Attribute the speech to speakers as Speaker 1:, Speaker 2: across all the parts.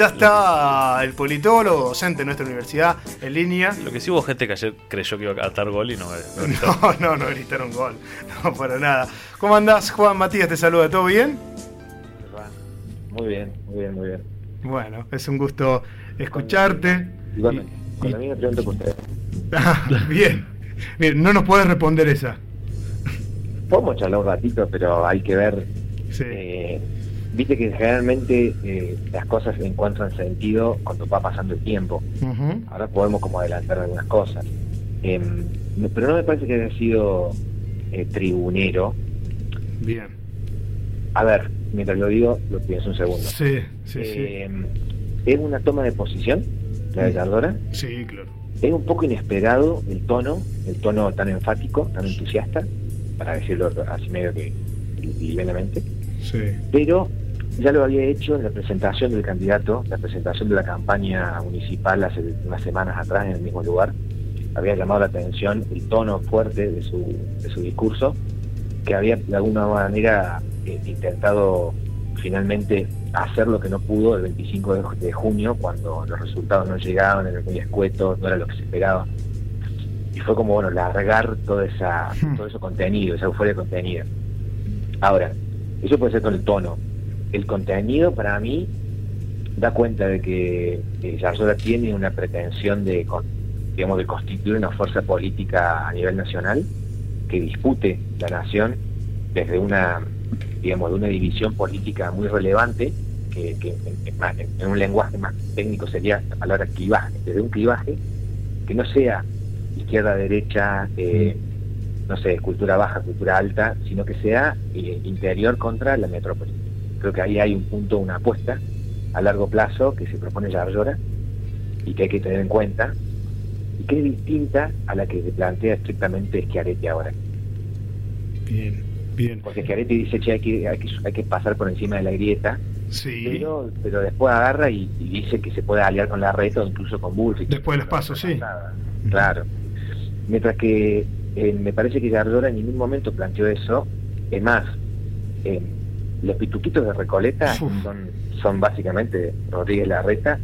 Speaker 1: Ya está el politólogo, docente de nuestra universidad, en línea.
Speaker 2: Lo que sí hubo gente que ayer creyó que iba a cantar gol y no,
Speaker 1: no No, no, gritaron gol. No, para nada. ¿Cómo andás, Juan Matías? Te saluda, ¿todo bien?
Speaker 3: Muy bien, muy bien, muy bien.
Speaker 1: Bueno, es un gusto escucharte.
Speaker 3: Igualmente. Con la misma pregunta que usted.
Speaker 1: Ah, bien. Bien, no nos puedes responder esa.
Speaker 3: Podemos charlar un ratito, pero hay que ver. Eh, viste que generalmente eh, las cosas encuentran sentido cuando va pasando el tiempo. Ahora podemos como adelantar algunas cosas. Em, pero no me parece que haya sido eh, tribunero.
Speaker 1: Bien.
Speaker 3: A ver, mientras lo digo, lo pienso un segundo.
Speaker 1: Sí, sí, sí.
Speaker 3: Em, ¿Es una toma de posición, la de Cardora?
Speaker 1: Sí, claro.
Speaker 3: Es un poco inesperado el tono, el tono tan enfático, tan entusiasta, para decirlo así medio que libremente.
Speaker 1: Sí.
Speaker 3: Pero ya lo había hecho en la presentación del candidato, la presentación de la campaña municipal hace unas semanas atrás en el mismo lugar. Había llamado la atención el tono fuerte de su, de su discurso, que había de alguna manera eh, intentado finalmente hacer lo que no pudo el 25 de, junio, cuando los resultados no llegaban, eran muy escuetos, no era lo que se esperaba. Y fue como, bueno, largar toda esa, hmm. todo ese contenido, esa euforia contenida. Ahora, eso puede ser con el tono. El contenido, para mí, da cuenta de que eh, tiene una pretensión de, digamos, de constituir una fuerza política a nivel nacional que dispute la nación desde una digamos, de una división política muy relevante, que, en, un lenguaje más técnico sería la palabra clivaje, desde un clivaje que no sea izquierda-derecha, eh, no sé, cultura baja, cultura alta, sino que sea eh, interior contra la metrópoli. Creo que ahí hay un punto, una apuesta a largo plazo que se propone Yarlora y que hay que tener en cuenta y que es distinta a la que se plantea estrictamente Schiaretti ahora.
Speaker 1: Bien.
Speaker 3: Porque Schiaretti dice, che, hay que, hay que, hay que pasar por encima de la grieta.
Speaker 1: Sí.
Speaker 3: Pero, pero después agarra y, dice que se puede aliar con la red o incluso con Bullrich.
Speaker 1: Después los pasos, sí.
Speaker 3: Claro. Mientras que eh, me parece que Gardora en ningún momento planteó eso. Es más, eh, los pituquitos de Recoleta son, son básicamente Rodríguez Larreta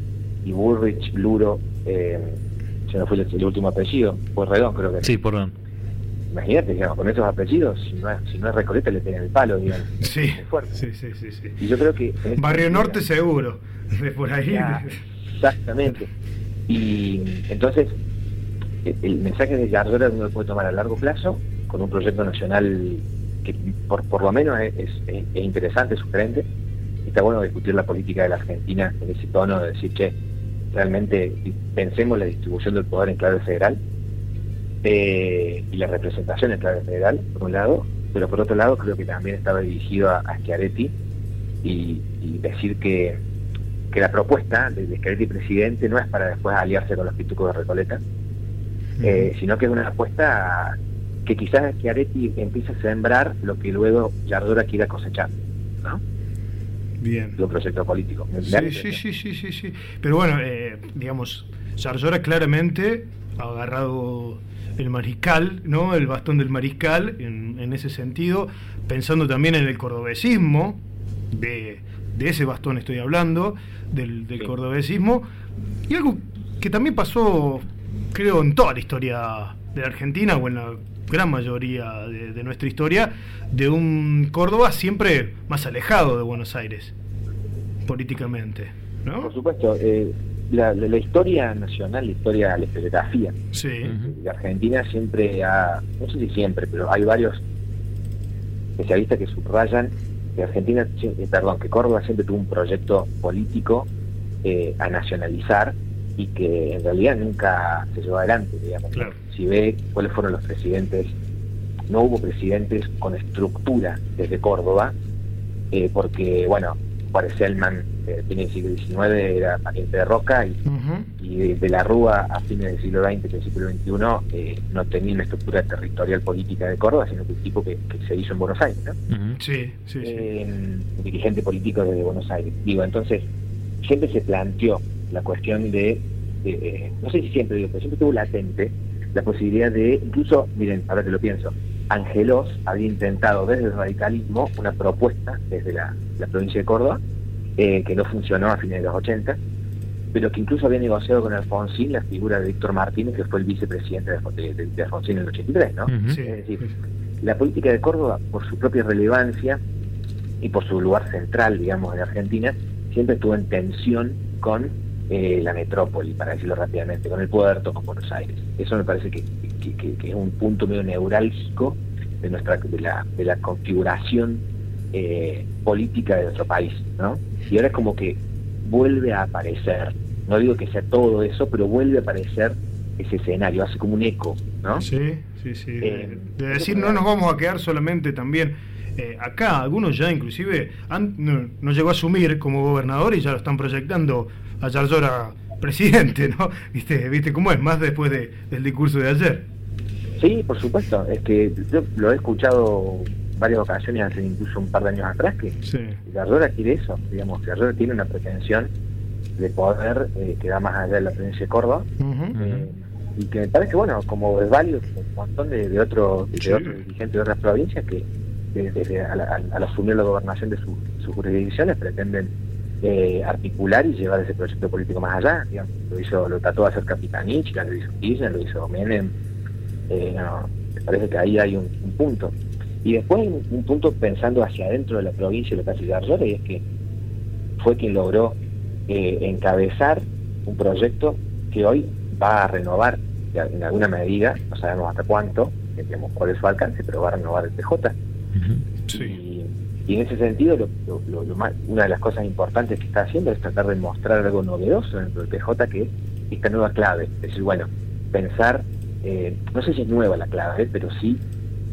Speaker 3: y Bullrich, Luro, eh, se nos fue el, último apellido, pues Redón creo que.
Speaker 2: Sí, perdón
Speaker 3: imagínate, digamos, con esos apellidos, si no es, si no es Recoleta le tienen el palo, digamos.
Speaker 1: Sí, sí, sí, sí, sí,
Speaker 3: Y yo creo que...
Speaker 1: Este Barrio Norte seguro, de por ahí.
Speaker 3: exactamente. Y entonces, el, mensaje de Gardora uno lo puede tomar a largo plazo, con un proyecto nacional que por, por lo menos es, es, es interesante, sugerente. Está bueno discutir la política de la Argentina en ese tono de decir, che, realmente pensemos la distribución del poder en clave federal eh, y la representación en clave federal, por un lado, pero por otro lado creo que también estaba dirigido a, Schiaretti y, decir que, que, la propuesta de, Schiaretti presidente no es para después aliarse con los pitucos de Recoleta, eh, sino que es una apuesta que quizás Schiaretti empiece a sembrar lo que luego Yardora quiera cosechar, ¿no?
Speaker 1: Bien.
Speaker 3: De un proyecto político.
Speaker 1: Sí, sí, sí, sí, sí, sí, Pero bueno, eh, digamos, Yardora claramente ha agarrado el mariscal, ¿no? El bastón del mariscal en, ese sentido, pensando también en el cordobesismo, de, ese bastón estoy hablando, del, cordobesismo, y algo que también pasó, creo, en toda la historia de la Argentina, o en la gran mayoría de, nuestra historia, de un Córdoba siempre más alejado de Buenos Aires, políticamente. ¿no?
Speaker 3: Por supuesto, eh, la, la, historia nacional, la historia, la historiografía de Argentina siempre ha, no sé si siempre, pero hay varios especialistas que subrayan que Argentina, eh, perdón, que Córdoba siempre tuvo un proyecto político eh, a nacionalizar y que en realidad nunca se llevó adelante, digamos. Si ve cuáles fueron los presidentes, no hubo presidentes con estructura desde Córdoba, eh, porque, bueno, Juárez Selman eh, fines del siglo XIX era pariente de Roca y, de, la Rúa a fines del siglo XX, principio del XXI, eh, no tenía una estructura territorial política de Córdoba, sino que un tipo que, se hizo en Buenos Aires, ¿no?
Speaker 1: Sí, sí,
Speaker 3: eh, dirigente político desde Buenos Aires. Digo, entonces, siempre se planteó la cuestión de, no sé si siempre, digo, pero siempre tuvo latente la posibilidad de, incluso, miren, ahora que lo pienso, Angelos había intentado desde el radicalismo una propuesta desde la, la provincia de Córdoba eh, que no funcionó a fines de los 80, pero que incluso había negociado con Alfonsín la figura de Víctor Martínez, que fue el vicepresidente de, Alfonsín en el 83, ¿no? Es decir, la política de Córdoba, por su propia relevancia y por su lugar central, digamos, en Argentina, siempre estuvo en tensión con eh, la metrópoli, para decirlo rápidamente, con el puerto, con Buenos Aires. Eso me parece que, es un punto medio neurálgico de nuestra de la, de la configuración eh, política de nuestro país, ¿no? Y ahora es como que vuelve a aparecer, no digo que sea todo eso, pero vuelve a aparecer ese escenario, hace como un eco, ¿no?
Speaker 1: Sí, sí, sí. Eh, de decir, no nos vamos a quedar solamente también eh, acá, algunos ya inclusive han, no, llegó a asumir como gobernador y ya lo están proyectando a Yarzora presidente, ¿no? ¿Viste, ¿Viste cómo es? Más después de, del discurso de ayer.
Speaker 3: Sí, por supuesto. Es que yo lo he escuchado varias ocasiones, hace incluso un par de años atrás, que sí. quiere eso. Digamos, Yarzora tiene una pretensión de poder eh, que va más allá de la provincia de Córdoba. Eh, y que me parece, bueno, como es válido, un montón de, otros, de otros dirigentes de otras provincias que desde al, asumir la gobernación de sus jurisdicciones pretenden eh, articular y llevar ese proyecto político más allá. Lo hizo, lo trató de hacer Capitanich, lo hizo Kirchner, lo hizo Menem. Eh, me parece que ahí hay un, punto. Y después un, punto pensando hacia adentro de la provincia de la de y es que fue quien logró eh, encabezar un proyecto que hoy va a renovar en alguna medida, no sabemos hasta cuánto, digamos cuál es su alcance, pero va a renovar el PJ. Y, en ese sentido, lo, una de las cosas importantes que está haciendo es tratar de mostrar algo novedoso dentro del PJ, que es esta nueva clave. Es decir, bueno, pensar, eh, no sé si es nueva la clave, pero sí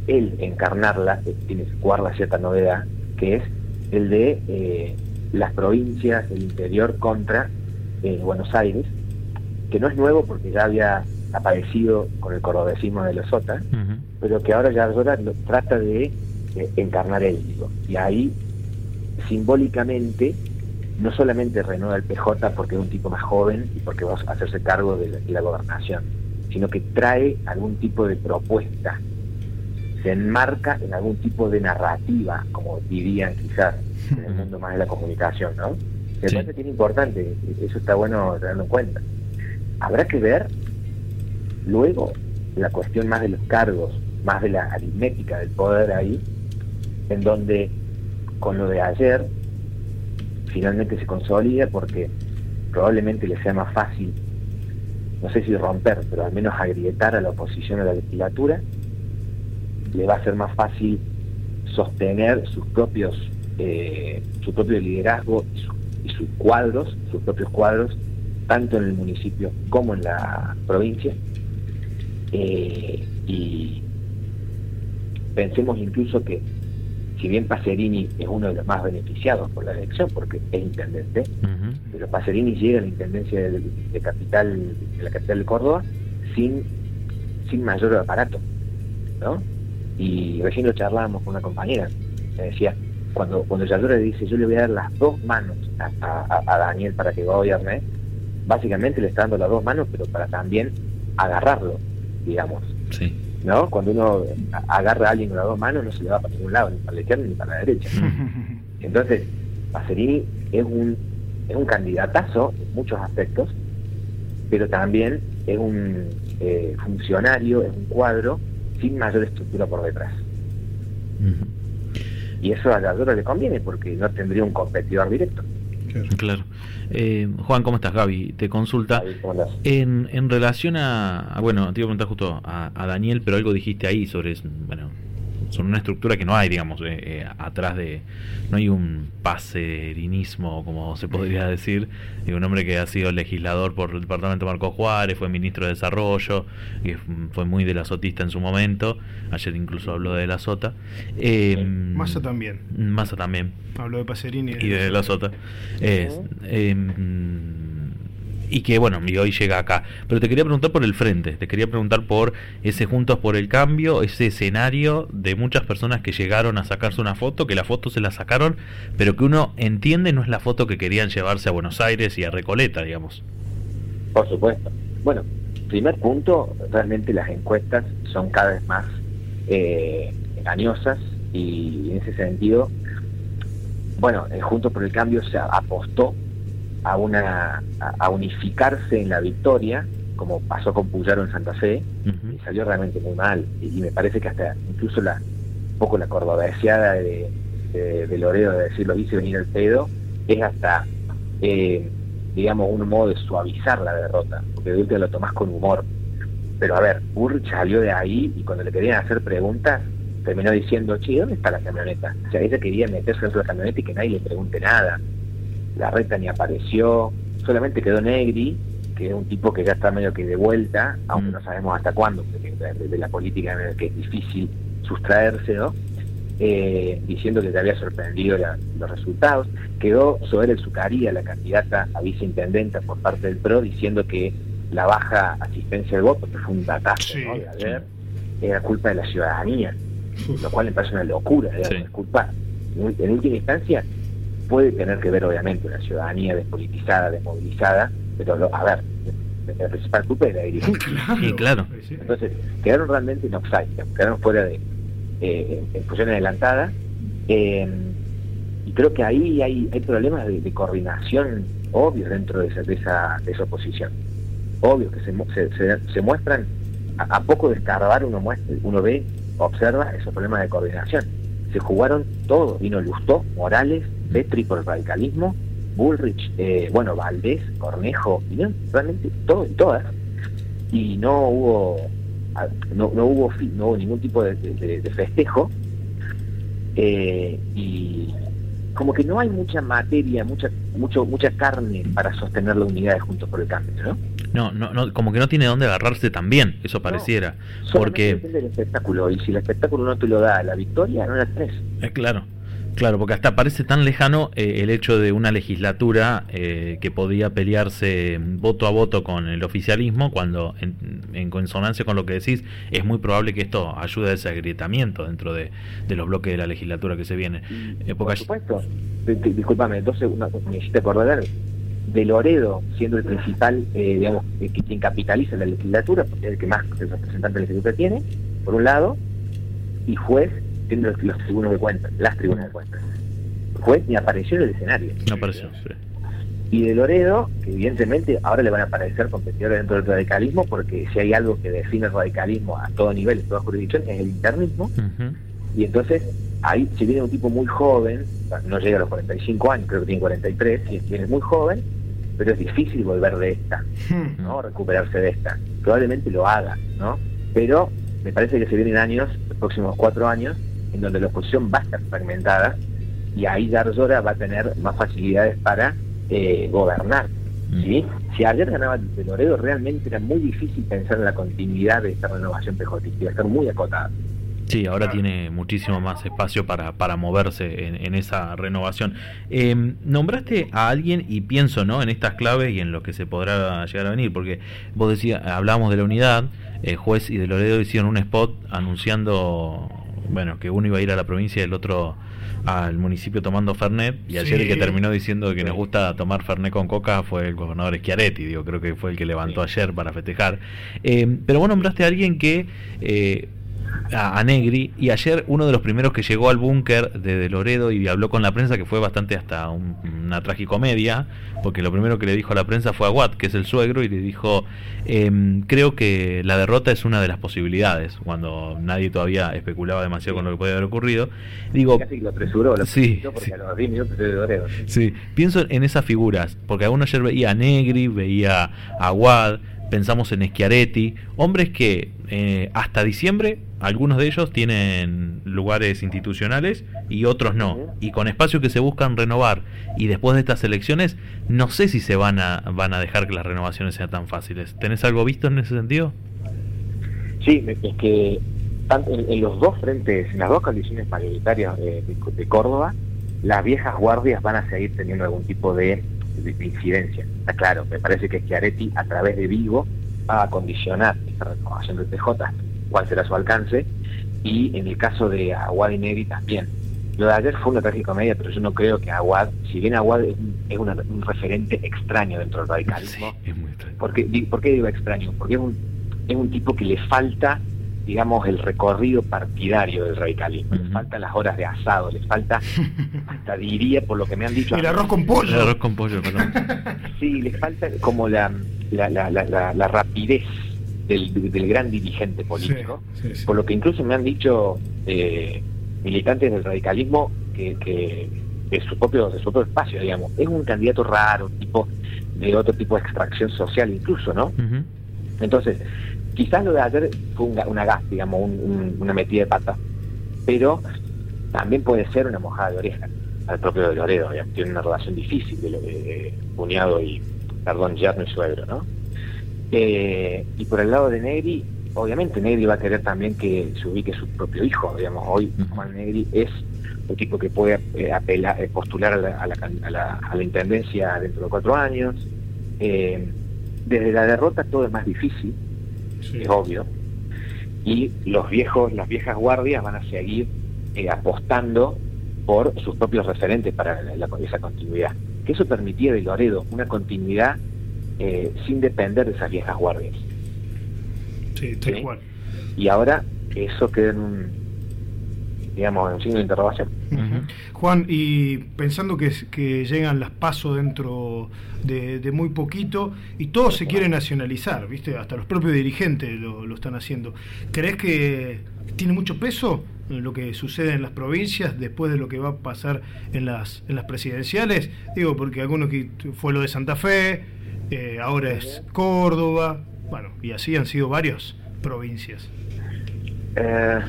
Speaker 3: el encarnarla, eh, tiene que jugar cierta novedad, que es el de eh, las provincias del interior contra Buenos Aires, que no es nuevo porque ya había aparecido con el cordobesismo de los SOTA, pero que ahora ya trata de encarnar él, digo. Y ahí, simbólicamente, no solamente renueva el PJ porque es un tipo más joven y porque va a hacerse cargo de la, gobernación, sino que trae algún tipo de propuesta, se enmarca en algún tipo de narrativa, como dirían quizás en el mundo más de la comunicación, ¿no? Me parece que es importante, eso está bueno tenerlo en cuenta. Habrá que ver luego la cuestión más de los cargos, más de la aritmética del poder ahí, en donde con lo de ayer finalmente se consolida porque probablemente le sea más fácil, no sé si romper, pero al menos agrietar a la oposición a la legislatura, le va a ser más fácil sostener sus propios eh, su propio liderazgo y, sus cuadros, sus propios cuadros, tanto en el municipio como en la provincia. Eh, y pensemos incluso que si bien Pacerini es uno de los más beneficiados por la elección, porque es intendente, pero Pacerini llega a la intendencia de, capital, de la capital de Córdoba sin, sin mayor aparato, ¿no? Y recién lo charlábamos con una compañera, me decía, cuando, cuando le dice yo le voy a dar las dos manos a, Daniel para que gobierne, básicamente le está dando las dos manos, pero para también agarrarlo, digamos. Sí. ¿No? Cuando uno agarra a alguien con las dos manos no se le va para ningún lado, ni para la izquierda ni para la derecha. Entonces, Pacerini es un, es un candidatazo en muchos aspectos, pero también es un eh, funcionario, es un cuadro sin mayor estructura por detrás. Y eso a la le conviene porque no tendría un competidor directo.
Speaker 2: Claro. Eh, Juan, ¿cómo estás? Gaby, te consulta. En, en relación a, bueno, te iba a preguntar justo a, a, Daniel, pero algo dijiste ahí sobre, bueno, son una estructura que no hay, digamos, eh, eh, atrás de... No hay un paserinismo, como se podría decir, de un hombre que ha sido legislador por el departamento Marco Juárez, fue ministro de Desarrollo, y fue muy de la sotista en su momento, ayer incluso habló de la sota.
Speaker 1: Eh, Massa también.
Speaker 2: Massa también.
Speaker 1: Habló de Paserini.
Speaker 2: Y de, la sota. Y que bueno, y hoy llega acá. Pero te quería preguntar por el frente, te quería preguntar por ese Juntos por el Cambio, ese escenario de muchas personas que llegaron a sacarse una foto, que la foto se la sacaron, pero que uno entiende no es la foto que querían llevarse a Buenos Aires y a Recoleta, digamos.
Speaker 3: Por supuesto. Bueno, primer punto, realmente las encuestas son cada vez más eh, engañosas y en ese sentido bueno, Juntos por el Cambio se apostó a, una, a, unificarse en la victoria, como pasó con Puyaro en Santa Fe, y salió realmente muy mal. Y, me parece que hasta incluso la un poco la cordobaseada de, de, de Loredo de decir lo hice venir el pedo, es hasta, eh, digamos, un modo de suavizar la derrota, porque de última lo tomás con humor. Pero a ver, Burrich salió de ahí y cuando le querían hacer preguntas, terminó diciendo, che, ¿dónde está la camioneta? O sea, ella quería meterse dentro de la camioneta y que nadie le pregunte nada. La reta ni apareció, solamente quedó Negri, que es un tipo que ya está medio que de vuelta, aunque mm. no sabemos hasta cuándo, porque de, la política que es difícil sustraerse, ¿no? Eh, diciendo que te había sorprendido los resultados. Quedó Sober Zucaría, la candidata a viceintendenta por parte del PRO, diciendo que la baja asistencia del voto, que fue un datazo de ayer, era culpa de la ciudadanía, lo cual me parece una locura, es culpa, en última instancia, puede tener que ver obviamente la ciudadanía despolitizada, desmovilizada, pero a ver, la principal culpa es la dirigencia.
Speaker 2: claro.
Speaker 3: Entonces, quedaron realmente en offside, quedaron fuera de, eh, en función adelantada. Eh, y creo que ahí hay, hay problemas de, coordinación obvios dentro de esa, de esa, de esa oposición. Obvios que se, se, muestran, a, poco de escarbar uno, muestra, uno ve, observa esos problemas de coordinación. Se jugaron todos, vino Lustó, Morales, Petri por el radicalismo, Bullrich, eh, bueno, Valdés, Cornejo, realmente todos y todas. Y no hubo no, no, hubo, no hubo ningún tipo de, festejo eh, y como que no hay mucha materia, mucha mucho mucha carne para sostener la unidad de Juntos por el Cambio, ¿no?
Speaker 2: No, no, no como que no tiene dónde agarrarse también, eso pareciera. porque
Speaker 3: depende del espectáculo y si el espectáculo no te lo da la victoria, no la tenés.
Speaker 2: Es claro. Claro, porque hasta parece tan lejano eh, el hecho de una legislatura eh, que podía pelearse voto a voto con el oficialismo, cuando en, consonancia con lo que decís, es muy probable que esto ayude a ese agrietamiento dentro de, los bloques de la legislatura que se viene.
Speaker 3: Eh, Por supuesto. Disculpame, entonces me hiciste acordar de Loredo siendo el principal, digamos, quien capitaliza la legislatura, porque es el que más representante de la legislatura tiene, por un lado, y juez los, tribunos de cuentas, las tribunas de cuentas. Juez ni apareció en el escenario.
Speaker 2: No apareció,
Speaker 3: Y de Loredo, que evidentemente ahora le van a aparecer competidores dentro del radicalismo, porque si hay algo que define el radicalismo a todo nivel, en toda jurisdicción, es el internismo. Y entonces, ahí si viene un tipo muy joven, no llega a los 45 años, creo que tiene 43, y es muy joven, pero es difícil volver de esta, ¿no? Recuperarse de esta. Probablemente lo haga, ¿no? Pero me parece que se vienen años, los próximos cuatro años, en donde la oposición va a estar fragmentada y ahí Garzora va a tener más facilidades para eh, gobernar. ¿sí? Si ayer ganaba de Loredo, realmente era muy difícil pensar en la continuidad de esta renovación pejotística, iba a estar muy acotada.
Speaker 2: Sí, ahora tiene muchísimo más espacio para, para moverse en, esa renovación. Em, nombraste a alguien y pienso ¿no? en estas claves y en lo que se podrá llegar a venir, porque vos decías, hablamos de la unidad, el juez y de Loredo hicieron un spot anunciando bueno, que uno iba a ir a la provincia y el otro al municipio tomando Fernet, y ayer el que terminó diciendo que nos gusta tomar Fernet con coca fue el gobernador Schiaretti, digo, creo que fue el que levantó ayer para festejar. Eh, pero vos nombraste a alguien que eh, a, Negri y ayer uno de los primeros que llegó al búnker de, Loredo y habló con la prensa que fue bastante hasta una tragicomedia porque lo primero que le dijo a la prensa fue a Watt que es el suegro y le dijo em, creo que la derrota es una de las posibilidades cuando nadie todavía especulaba demasiado con lo que podía haber ocurrido digo
Speaker 3: Casi lo apresuró, lo
Speaker 2: sí, sí. pienso en esas figuras porque uno ayer veía a Negri veía a Watt pensamos en Schiaretti, hombres que eh, hasta diciembre algunos de ellos tienen lugares institucionales y otros no, y con espacios que se buscan renovar y después de estas elecciones no sé si se van a van a dejar que las renovaciones sean tan fáciles. ¿Tenés algo visto en ese sentido?
Speaker 3: Sí, es que en, los dos frentes, en las dos condiciones mayoritarias de, de Córdoba, las viejas guardias van a seguir teniendo algún tipo de de, incidencia. Está claro, me parece que Schiaretti a través de Vigo va a condicionar esta renovación del PJ, cuál será su alcance, y en el caso de Aguad y Neri también. Lo de ayer fue una tragicomedia, pero yo no creo que Aguad, si bien Aguad es, un referente extraño dentro del radicalismo,
Speaker 2: sí, es muy
Speaker 3: ¿por, qué, digo extraño? Porque es un, es un tipo que le falta digamos, el recorrido partidario del radicalismo. Le faltan las horas de asado, le falta, hasta diría, por lo que me han dicho...
Speaker 1: El arroz con pollo.
Speaker 2: El arroz con pollo, perdón.
Speaker 3: sí, le falta como la, la, la, la, rapidez del, del, gran dirigente político, por lo que incluso me han dicho eh, militantes del radicalismo que, que de su propio de su propio espacio, digamos, es un candidato raro, tipo de otro tipo de extracción social incluso, ¿no? Entonces, quizás lo de ayer fue una gas, digamos, una metida de pata, pero también puede ser una mojada de oreja al propio de Loredo, tiene una relación difícil de, de cuñado y, perdón, yerno y suegro, ¿no? Eh, y por el lado de Negri, obviamente Negri va a querer también que se ubique su propio hijo, digamos, hoy Juan Negri es un tipo que puede eh, apelar, eh, postular a la, a, la, a, la, intendencia dentro de cuatro años. desde la derrota todo es más difícil, es obvio, y los viejos, las viejas guardias van a seguir apostando por sus propios referentes para esa continuidad. Que eso permitía de Loredo una continuidad eh, sin depender de esas viejas guardias.
Speaker 1: Sí, tal cual.
Speaker 3: Y ahora eso queda en un, digamos, en signo de interrogación.
Speaker 1: Juan, y pensando que, que llegan las pasos dentro de, muy poquito y todos se quieren nacionalizar, ¿viste? Hasta los propios dirigentes lo, lo están haciendo. ¿Crees que tiene mucho peso lo que sucede en las provincias después de lo que va a pasar en las, en las presidenciales? Digo, porque algunos que fue lo de Santa Fe, eh, ahora es Córdoba, bueno, y así han sido varias provincias. Eh,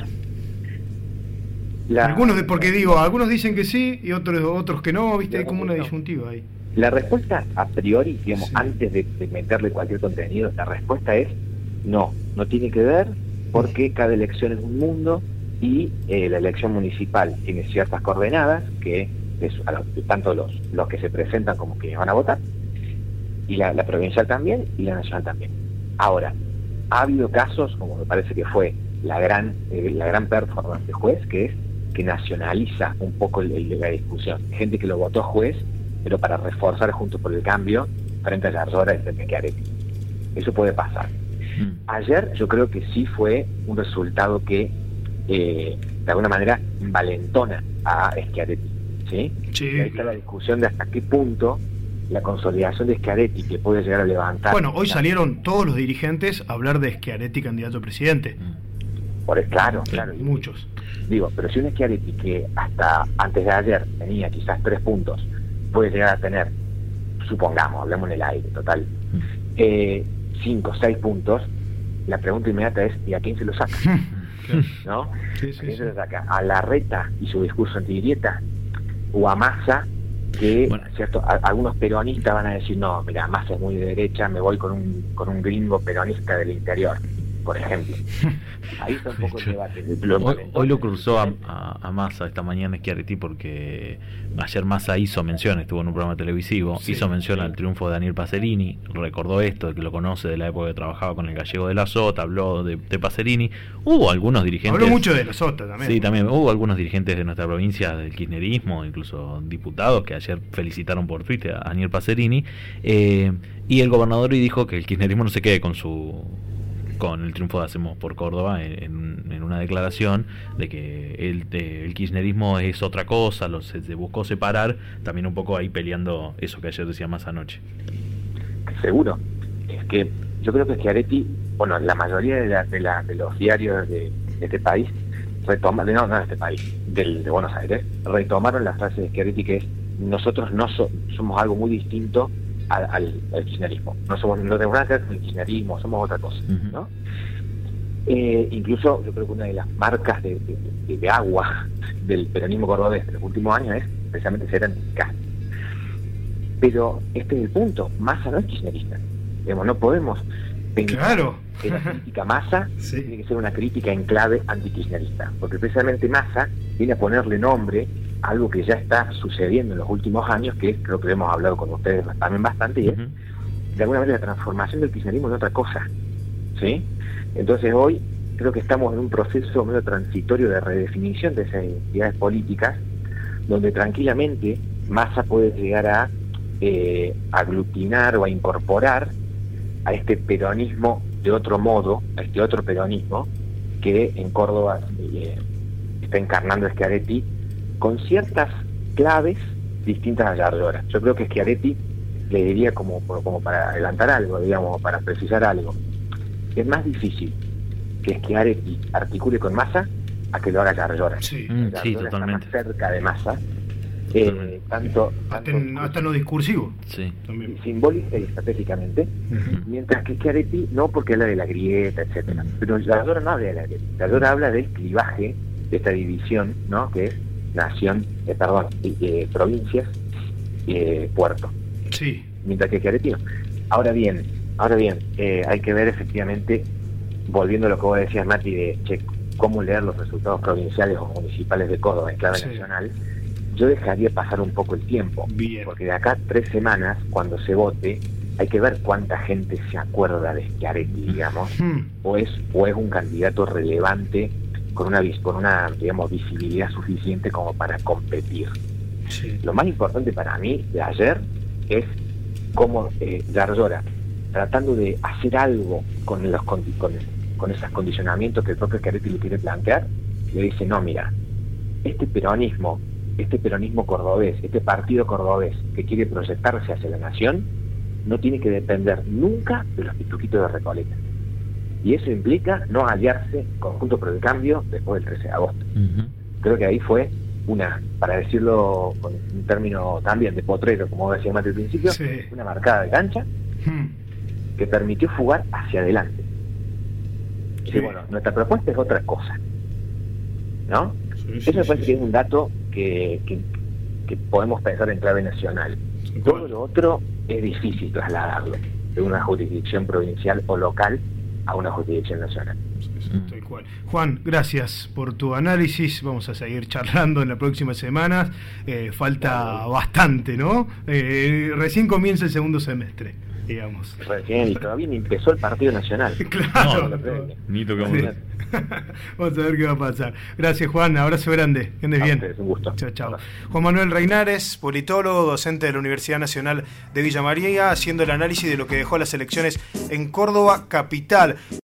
Speaker 1: algunos, de, porque digo, algunos dicen que sí y otros otros que no, viste, hay como una disyuntiva ahí.
Speaker 3: La respuesta a priori, digamos, antes de, meterle cualquier contenido, la respuesta es no, no tiene que ver porque cada elección es un mundo y eh, la elección municipal tiene ciertas coordenadas que es, tanto los, los que se presentan como quienes van a votar y la, provincial también y la nacional también. Ahora, ha habido casos, como me parece que fue la gran, eh, la gran performance de juez, que es que nacionaliza un poco el, la discusión. Gente que lo votó juez, pero para reforzar junto por el cambio frente a las horas de Schiaretti. Eso puede pasar. Mm. Ayer yo creo que sí fue un resultado que eh, de alguna manera valentona a Schiaretti. ¿sí?
Speaker 1: Sí,
Speaker 3: ahí está la discusión de hasta qué punto la consolidación de Schiaretti que puede llegar a levantar.
Speaker 1: Bueno, hoy salieron todos los dirigentes a hablar de Schiaretti candidato a presidente.
Speaker 3: Por claro, claro.
Speaker 1: Muchos.
Speaker 3: Digo, pero si un Schiaretti que hasta antes de ayer tenía quizás tres puntos, puede llegar a tener, supongamos, hablemos en el aire, total, eh, cinco, seis puntos, la pregunta inmediata es, ¿y a quién se lo saca? ¿No? ¿A quién se lo saca? ¿A la reta y su discurso antigrieta? ¿O a Massa que cierto algunos peronistas van a decir no mira más es muy de derecha me voy con un con un gringo peronista del interior por ejemplo. Ahí está un poco el debate.
Speaker 2: Hoy, lo cruzó a, a, Massa esta mañana Schiaretti porque ayer Massa hizo mención, estuvo en un programa televisivo, hizo mención al triunfo de Daniel Pacerini, recordó esto, de que lo conoce de la época que trabajaba con el gallego de la Sota, habló de, de Pacerini. Hubo algunos dirigentes...
Speaker 1: Habló mucho de la Sota también.
Speaker 2: Sí, también. Hubo algunos dirigentes de nuestra provincia del kirchnerismo, incluso diputados, que ayer felicitaron por Twitter a Daniel Pacerini. Eh, y el gobernador y dijo que el kirchnerismo no se quede con su con el triunfo de Hacemos por Córdoba en, una declaración de que el, el, kirchnerismo es otra cosa, lo, se, buscó separar, también un poco ahí peleando eso que ayer decía más anoche.
Speaker 3: Seguro, es que yo creo que Schiaretti, bueno, la mayoría de, la, de, los diarios de, este país, retoman, no, no de este país, del, de Buenos Aires, retomaron la frase de Schiaretti que es, nosotros no somos algo muy distinto al, kirchnerismo. No somos no tenemos nada que ver con el kirchnerismo, somos otra cosa. ¿no? Eh, incluso yo creo que una de las marcas de, de, agua del peronismo cordobés de los últimos años es precisamente ser antifiscal. Pero este es el punto, Massa no es kirchnerista. Digamos, no podemos
Speaker 1: pensar claro.
Speaker 3: que la crítica Massa tiene que ser una crítica en clave antikirchnerista, porque precisamente Massa viene a ponerle nombre algo que ya está sucediendo en los últimos años, que creo que hemos hablado con ustedes también bastante, y es de alguna manera la transformación del kirchnerismo en otra cosa. ¿sí? Entonces hoy creo que estamos en un proceso medio transitorio de redefinición de esas identidades políticas, donde tranquilamente Massa puede llegar a eh, aglutinar o a incorporar a este peronismo de otro modo, a este otro peronismo, que en Córdoba eh, está encarnando Schiaretti con ciertas claves distintas a Yardora. Yo creo que Schiaretti le diría como, como para adelantar algo, digamos, para precisar algo. Es más difícil que Schiaretti articule con masa a que lo haga Yardora.
Speaker 2: Sí, mm, sí totalmente.
Speaker 3: Está más cerca de masa. Eh, tanto,
Speaker 1: hasta, en, lo discursivo
Speaker 2: sí.
Speaker 3: simbólica y estratégicamente mientras que Schiaretti no porque habla de la grieta etcétera pero Yardora no habla de la grieta Yardora habla del clivaje de esta división no que es nación eh, perdón eh, provincias puerto
Speaker 1: Sí.
Speaker 3: Mientras que Chiaretti Ahora bien, ahora bien, eh, hay que ver efectivamente, volviendo a lo que vos decías, Mati, de che, cómo leer los resultados provinciales o municipales de Córdoba en clave nacional, yo dejaría pasar un poco el tiempo. Porque de acá tres semanas, cuando se vote, hay que ver cuánta gente se acuerda de Schiaretti, digamos, hmm. o, es, o es un candidato relevante con una, con una digamos, visibilidad suficiente como para competir. Lo más importante para mí de ayer es como eh, tratando de hacer algo con los con, con, esos condicionamientos que el propio Schiaretti le quiere plantear, le dice, no, mira, este peronismo, este peronismo cordobés, este partido cordobés que quiere proyectarse hacia la nación, no tiene que depender nunca de los pituquitos de Recoleta. Y eso implica no aliarse conjunto por el cambio después del 13 de agosto. Creo que ahí fue una, para decirlo con un término también de potrero, como decía Mate al principio, una marcada de cancha hmm. que permitió fugar hacia adelante. Y bueno, nuestra propuesta es otra cosa. ¿No? Eso me parece que es un dato que, que, podemos pensar en clave nacional. Todo lo otro es difícil trasladarlo de una jurisdicción provincial o local a una jurisdicción nacional.
Speaker 1: Juan, gracias por tu análisis. Vamos a seguir charlando en las próximas semanas. Eh, falta bastante, ¿no? Eh, recién comienza el segundo semestre, digamos.
Speaker 3: Recién, y todavía ni empezó el Partido Nacional.
Speaker 1: Claro. ni tocamos. Vamos a ver qué va a pasar. Gracias, Juan. Abrazo grande. Que andes bien.
Speaker 3: un gusto.
Speaker 1: Chao, chao. Juan Manuel Reinares, politólogo, docente de la Universidad Nacional de Villa María, haciendo el análisis de lo que dejó las elecciones en Córdoba, capital.